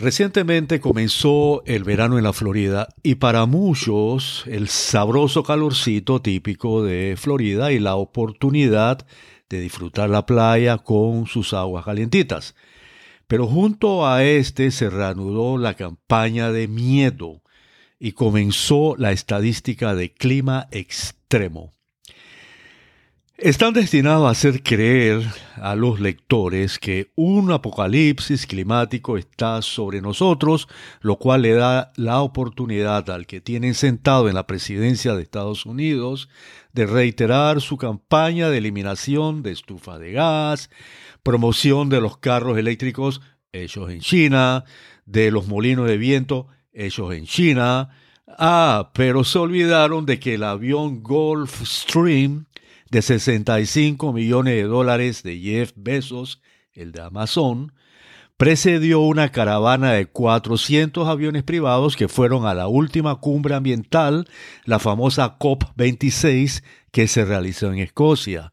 Recientemente comenzó el verano en la Florida y para muchos el sabroso calorcito típico de Florida y la oportunidad de disfrutar la playa con sus aguas calientitas. Pero junto a este se reanudó la campaña de miedo y comenzó la estadística de clima extremo. Están destinados a hacer creer a los lectores que un apocalipsis climático está sobre nosotros, lo cual le da la oportunidad al que tienen sentado en la presidencia de Estados Unidos de reiterar su campaña de eliminación de estufa de gas, promoción de los carros eléctricos hechos en China, de los molinos de viento hechos en China. Ah, pero se olvidaron de que el avión Gulfstream de 65 millones de dólares de Jeff Bezos, el de Amazon, precedió una caravana de 400 aviones privados que fueron a la última cumbre ambiental, la famosa COP26, que se realizó en Escocia.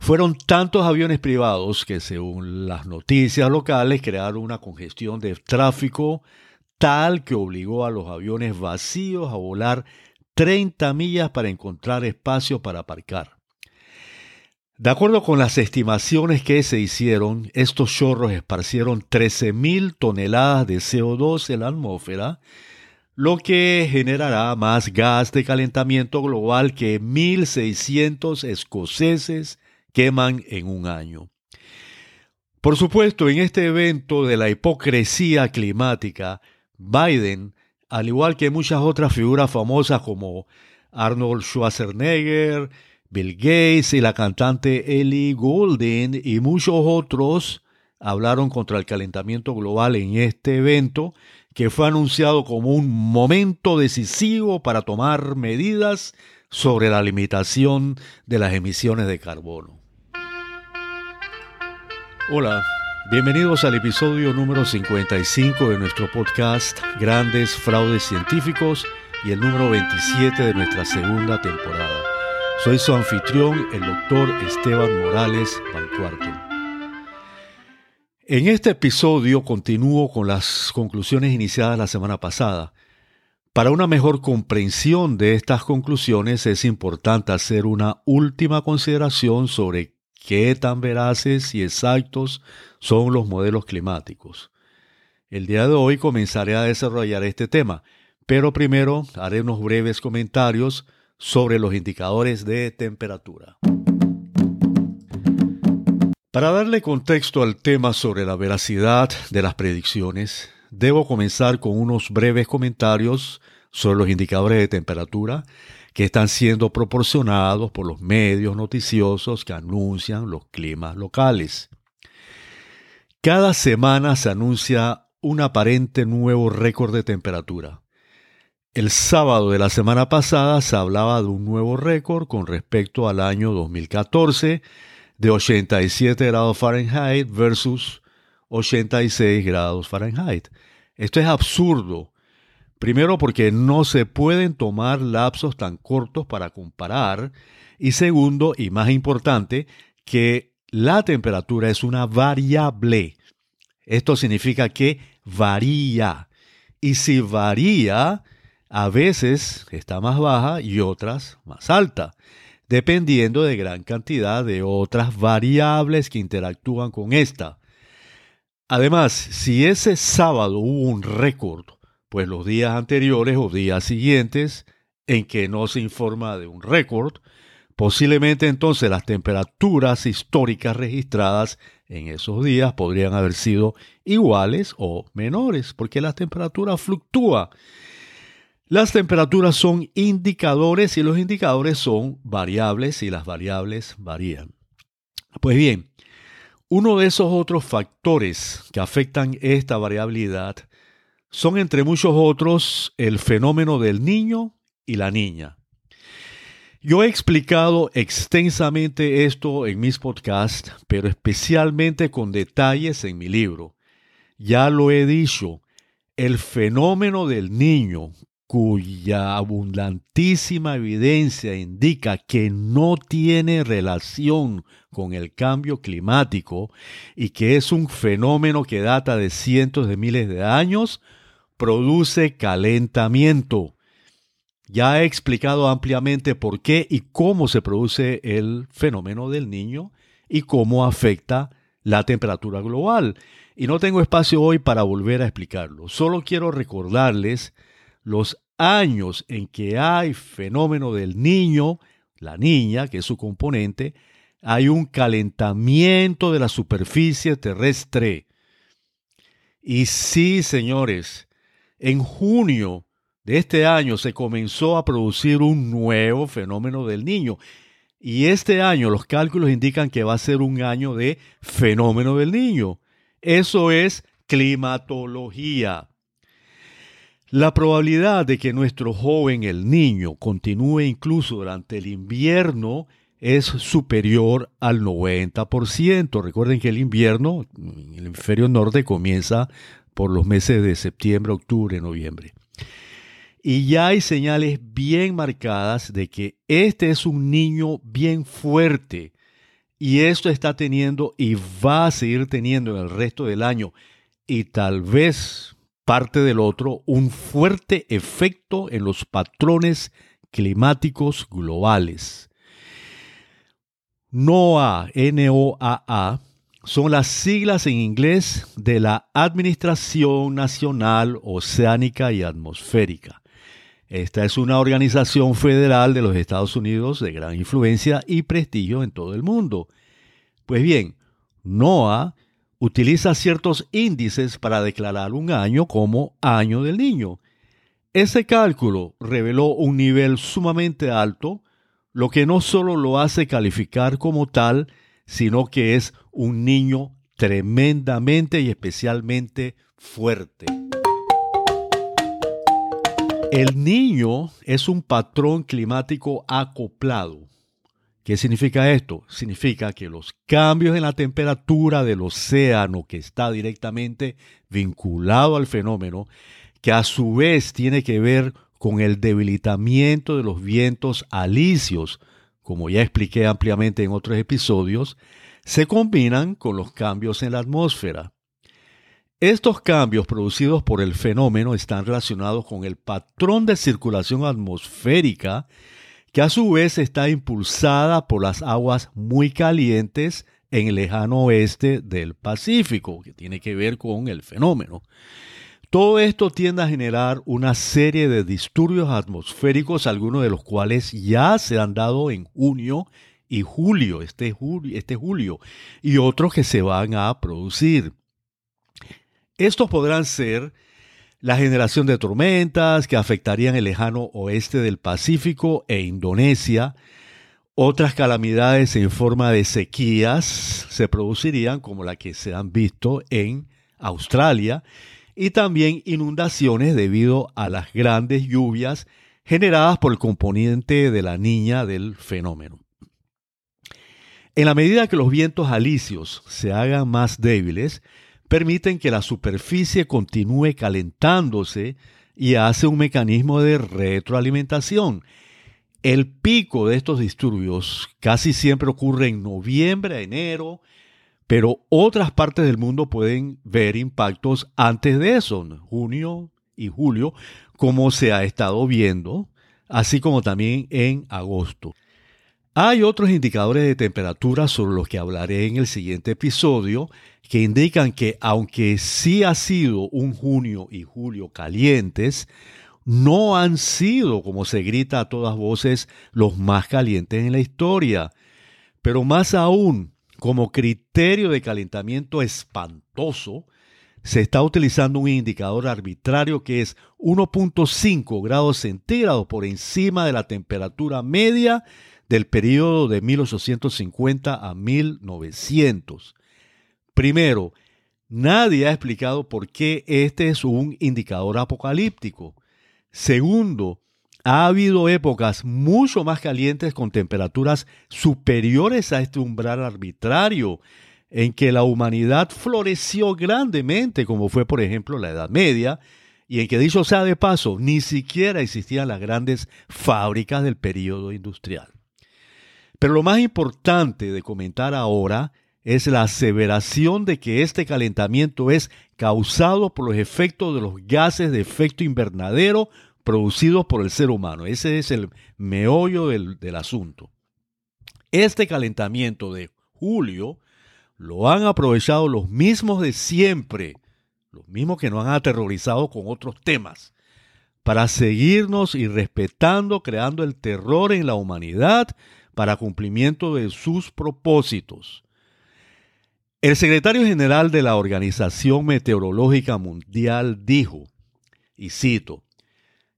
Fueron tantos aviones privados que, según las noticias locales, crearon una congestión de tráfico tal que obligó a los aviones vacíos a volar 30 millas para encontrar espacio para aparcar. De acuerdo con las estimaciones que se hicieron, estos chorros esparcieron 13.000 toneladas de CO2 en la atmósfera, lo que generará más gas de calentamiento global que 1.600 escoceses queman en un año. Por supuesto, en este evento de la hipocresía climática, Biden, al igual que muchas otras figuras famosas como Arnold Schwarzenegger, Bill Gates y la cantante Ellie Goulding y muchos otros hablaron contra el calentamiento global en este evento que fue anunciado como un momento decisivo para tomar medidas sobre la limitación de las emisiones de carbono. Hola, bienvenidos al episodio número 55 de nuestro podcast Grandes Fraudes Científicos y el número 27 de nuestra segunda temporada. Soy su anfitrión, el doctor Esteban Morales Bancuarte. En este episodio continúo con las conclusiones iniciadas la semana pasada. Para una mejor comprensión de estas conclusiones es importante hacer una última consideración sobre qué tan veraces y exactos son los modelos climáticos. El día de hoy comenzaré a desarrollar este tema, pero primero haré unos breves comentarios sobre los indicadores de temperatura. Para darle contexto al tema sobre la veracidad de las predicciones, debo comenzar con unos breves comentarios sobre los indicadores de temperatura que están siendo proporcionados por los medios noticiosos que anuncian los climas locales. Cada semana se anuncia un aparente nuevo récord de temperatura. El sábado de la semana pasada se hablaba de un nuevo récord con respecto al año 2014 de 87 grados Fahrenheit versus 86 grados Fahrenheit. Esto es absurdo. Primero porque no se pueden tomar lapsos tan cortos para comparar. Y segundo, y más importante, que la temperatura es una variable. Esto significa que varía. Y si varía, a veces está más baja y otras más alta, dependiendo de gran cantidad de otras variables que interactúan con esta. Además, si ese sábado hubo un récord, pues los días anteriores o días siguientes en que no se informa de un récord, posiblemente entonces las temperaturas históricas registradas en esos días podrían haber sido iguales o menores, porque la temperatura fluctúa las temperaturas son indicadores y los indicadores son variables y las variables varían. Pues bien, uno de esos otros factores que afectan esta variabilidad son entre muchos otros el fenómeno del niño y la niña. Yo he explicado extensamente esto en mis podcasts, pero especialmente con detalles en mi libro. Ya lo he dicho, el fenómeno del niño cuya abundantísima evidencia indica que no tiene relación con el cambio climático y que es un fenómeno que data de cientos de miles de años, produce calentamiento. Ya he explicado ampliamente por qué y cómo se produce el fenómeno del niño y cómo afecta la temperatura global. Y no tengo espacio hoy para volver a explicarlo. Solo quiero recordarles los años en que hay fenómeno del niño, la niña, que es su componente, hay un calentamiento de la superficie terrestre. Y sí, señores, en junio de este año se comenzó a producir un nuevo fenómeno del niño. Y este año los cálculos indican que va a ser un año de fenómeno del niño. Eso es climatología. La probabilidad de que nuestro joven, el niño, continúe incluso durante el invierno es superior al 90%. Recuerden que el invierno en el hemisferio norte comienza por los meses de septiembre, octubre, noviembre. Y ya hay señales bien marcadas de que este es un niño bien fuerte. Y esto está teniendo y va a seguir teniendo en el resto del año. Y tal vez parte del otro un fuerte efecto en los patrones climáticos globales. NOAA, N-O-A-A, son las siglas en inglés de la Administración Nacional Oceánica y Atmosférica. Esta es una organización federal de los Estados Unidos de gran influencia y prestigio en todo el mundo. Pues bien, NOAA utiliza ciertos índices para declarar un año como año del niño. Ese cálculo reveló un nivel sumamente alto, lo que no solo lo hace calificar como tal, sino que es un niño tremendamente y especialmente fuerte. El niño es un patrón climático acoplado ¿Qué significa esto? Significa que los cambios en la temperatura del océano, que está directamente vinculado al fenómeno, que a su vez tiene que ver con el debilitamiento de los vientos alisios, como ya expliqué ampliamente en otros episodios, se combinan con los cambios en la atmósfera. Estos cambios producidos por el fenómeno están relacionados con el patrón de circulación atmosférica que a su vez está impulsada por las aguas muy calientes en el lejano oeste del Pacífico, que tiene que ver con el fenómeno. Todo esto tiende a generar una serie de disturbios atmosféricos, algunos de los cuales ya se han dado en junio y julio, este julio, este julio y otros que se van a producir. Estos podrán ser la generación de tormentas que afectarían el lejano oeste del Pacífico e Indonesia. Otras calamidades en forma de sequías se producirían como la que se han visto en Australia y también inundaciones debido a las grandes lluvias generadas por el componente de la niña del fenómeno. En la medida que los vientos alisios se hagan más débiles, permiten que la superficie continúe calentándose y hace un mecanismo de retroalimentación. El pico de estos disturbios casi siempre ocurre en noviembre, enero, pero otras partes del mundo pueden ver impactos antes de eso, junio y julio, como se ha estado viendo, así como también en agosto. Hay otros indicadores de temperatura sobre los que hablaré en el siguiente episodio que indican que aunque sí ha sido un junio y julio calientes, no han sido, como se grita a todas voces, los más calientes en la historia. Pero más aún, como criterio de calentamiento espantoso, se está utilizando un indicador arbitrario que es 1.5 grados centígrados por encima de la temperatura media del periodo de 1850 a 1900. Primero, nadie ha explicado por qué este es un indicador apocalíptico. Segundo, ha habido épocas mucho más calientes con temperaturas superiores a este umbral arbitrario, en que la humanidad floreció grandemente, como fue por ejemplo la Edad Media, y en que dicho sea de paso, ni siquiera existían las grandes fábricas del período industrial. Pero lo más importante de comentar ahora es la aseveración de que este calentamiento es causado por los efectos de los gases de efecto invernadero producidos por el ser humano. Ese es el meollo del, asunto. Este calentamiento de julio lo han aprovechado los mismos de siempre los mismos que nos han aterrorizado con otros temas, para seguirnos y respetando, creando el terror en la humanidad para cumplimiento de sus propósitos. El secretario general de la Organización Meteorológica Mundial dijo, y cito,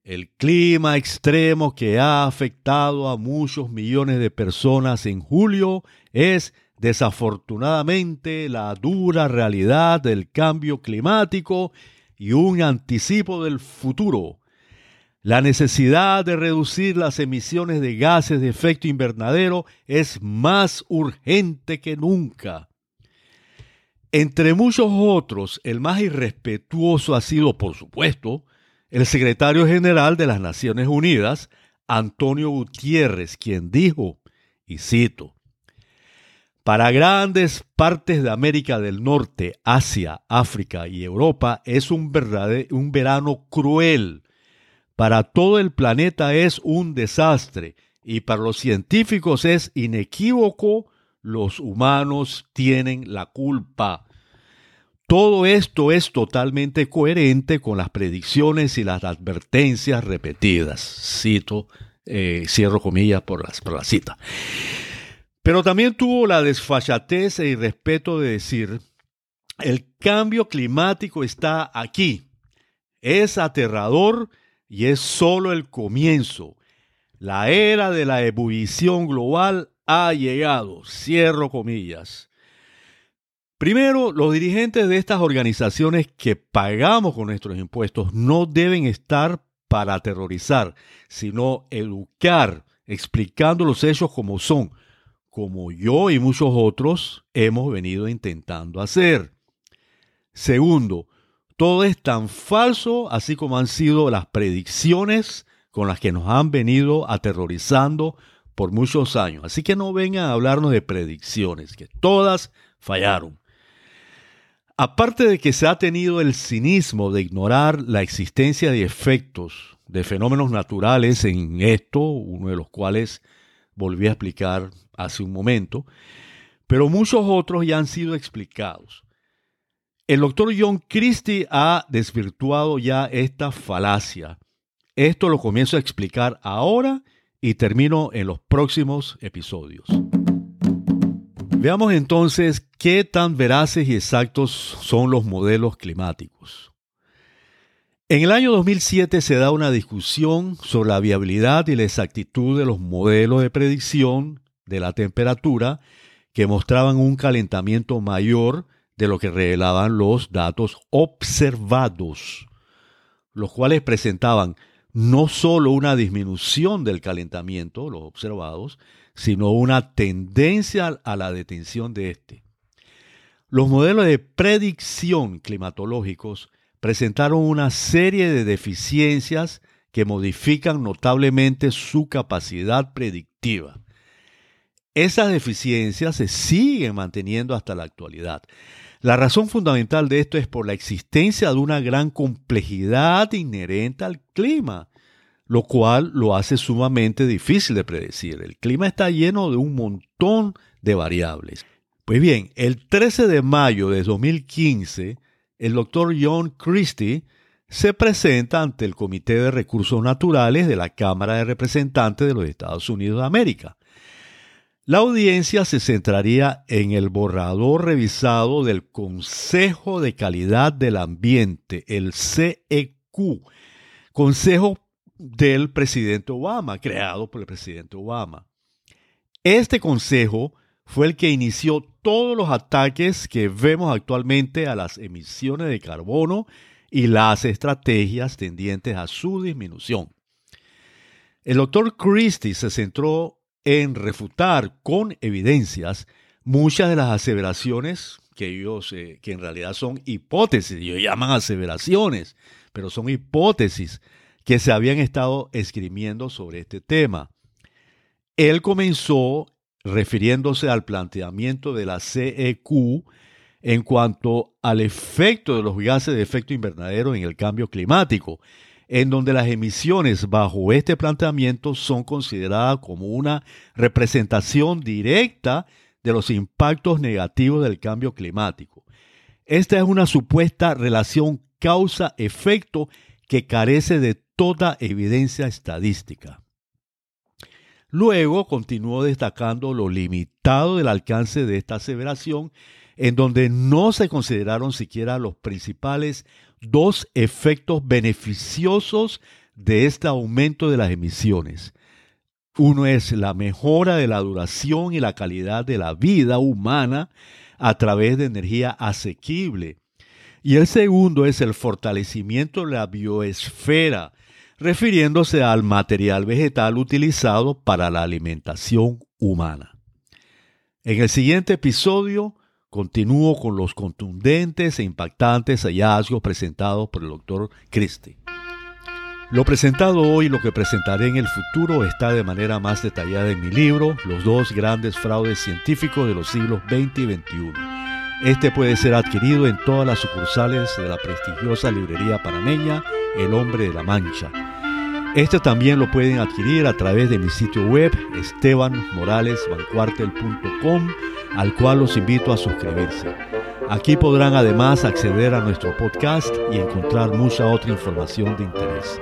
el clima extremo que ha afectado a muchos millones de personas en julio es desafortunadamente la dura realidad del cambio climático y un anticipo del futuro. La necesidad de reducir las emisiones de gases de efecto invernadero es más urgente que nunca. Entre muchos otros, el más irrespetuoso ha sido, por supuesto, el secretario general de las Naciones Unidas, Antonio Gutiérrez, quien dijo, y cito, para grandes partes de América del Norte, Asia, África y Europa es un, un verano cruel. Para todo el planeta es un desastre y para los científicos es inequívoco, los humanos tienen la culpa. Todo esto es totalmente coherente con las predicciones y las advertencias repetidas. Cito, eh, cierro comillas por, las, por la cita. Pero también tuvo la desfachatez e irrespeto de decir, el cambio climático está aquí. Es aterrador y es solo el comienzo. La era de la ebullición global ha llegado. Cierro comillas. Primero, los dirigentes de estas organizaciones que pagamos con nuestros impuestos no deben estar para aterrorizar, sino educar, explicando los hechos como son como yo y muchos otros hemos venido intentando hacer. Segundo, todo es tan falso así como han sido las predicciones con las que nos han venido aterrorizando por muchos años. Así que no vengan a hablarnos de predicciones, que todas fallaron. Aparte de que se ha tenido el cinismo de ignorar la existencia de efectos de fenómenos naturales en esto, uno de los cuales volví a explicar hace un momento, pero muchos otros ya han sido explicados. El doctor John Christie ha desvirtuado ya esta falacia. Esto lo comienzo a explicar ahora y termino en los próximos episodios. Veamos entonces qué tan veraces y exactos son los modelos climáticos. En el año 2007 se da una discusión sobre la viabilidad y la exactitud de los modelos de predicción de la temperatura que mostraban un calentamiento mayor de lo que revelaban los datos observados, los cuales presentaban no solo una disminución del calentamiento, los observados, sino una tendencia a la detención de este. Los modelos de predicción climatológicos presentaron una serie de deficiencias que modifican notablemente su capacidad predictiva. Esas deficiencias se siguen manteniendo hasta la actualidad. La razón fundamental de esto es por la existencia de una gran complejidad inherente al clima, lo cual lo hace sumamente difícil de predecir. El clima está lleno de un montón de variables. Pues bien, el 13 de mayo de 2015, el doctor John Christie se presenta ante el Comité de Recursos Naturales de la Cámara de Representantes de los Estados Unidos de América. La audiencia se centraría en el borrador revisado del Consejo de Calidad del Ambiente, el CEQ, Consejo del presidente Obama, creado por el presidente Obama. Este consejo fue el que inició todos los ataques que vemos actualmente a las emisiones de carbono y las estrategias tendientes a su disminución. El doctor Christie se centró en refutar con evidencias muchas de las aseveraciones que ellos, eh, que en realidad son hipótesis, ellos llaman aseveraciones, pero son hipótesis que se habían estado esgrimiendo sobre este tema. Él comenzó refiriéndose al planteamiento de la CEQ en cuanto al efecto de los gases de efecto invernadero en el cambio climático, en donde las emisiones bajo este planteamiento son consideradas como una representación directa de los impactos negativos del cambio climático. Esta es una supuesta relación causa-efecto que carece de toda evidencia estadística. Luego continuó destacando lo limitado del alcance de esta aseveración, en donde no se consideraron siquiera los principales dos efectos beneficiosos de este aumento de las emisiones. Uno es la mejora de la duración y la calidad de la vida humana a través de energía asequible. Y el segundo es el fortalecimiento de la bioesfera, refiriéndose al material vegetal utilizado para la alimentación humana. En el siguiente episodio continúo con los contundentes e impactantes hallazgos presentados por el doctor Christie. Lo presentado hoy y lo que presentaré en el futuro está de manera más detallada en mi libro, Los dos grandes fraudes científicos de los siglos XX y XXI. Este puede ser adquirido en todas las sucursales de la prestigiosa librería panameña El Hombre de la Mancha. Este también lo pueden adquirir a través de mi sitio web estebanmoralesbancuartel.com al cual los invito a suscribirse. Aquí podrán además acceder a nuestro podcast y encontrar mucha otra información de interés.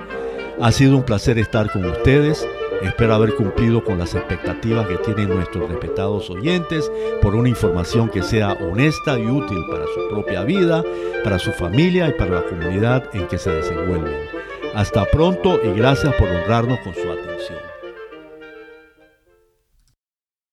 Ha sido un placer estar con ustedes. Espero haber cumplido con las expectativas que tienen nuestros respetados oyentes por una información que sea honesta y útil para su propia vida, para su familia y para la comunidad en que se desenvuelven. Hasta pronto y gracias por honrarnos con su atención.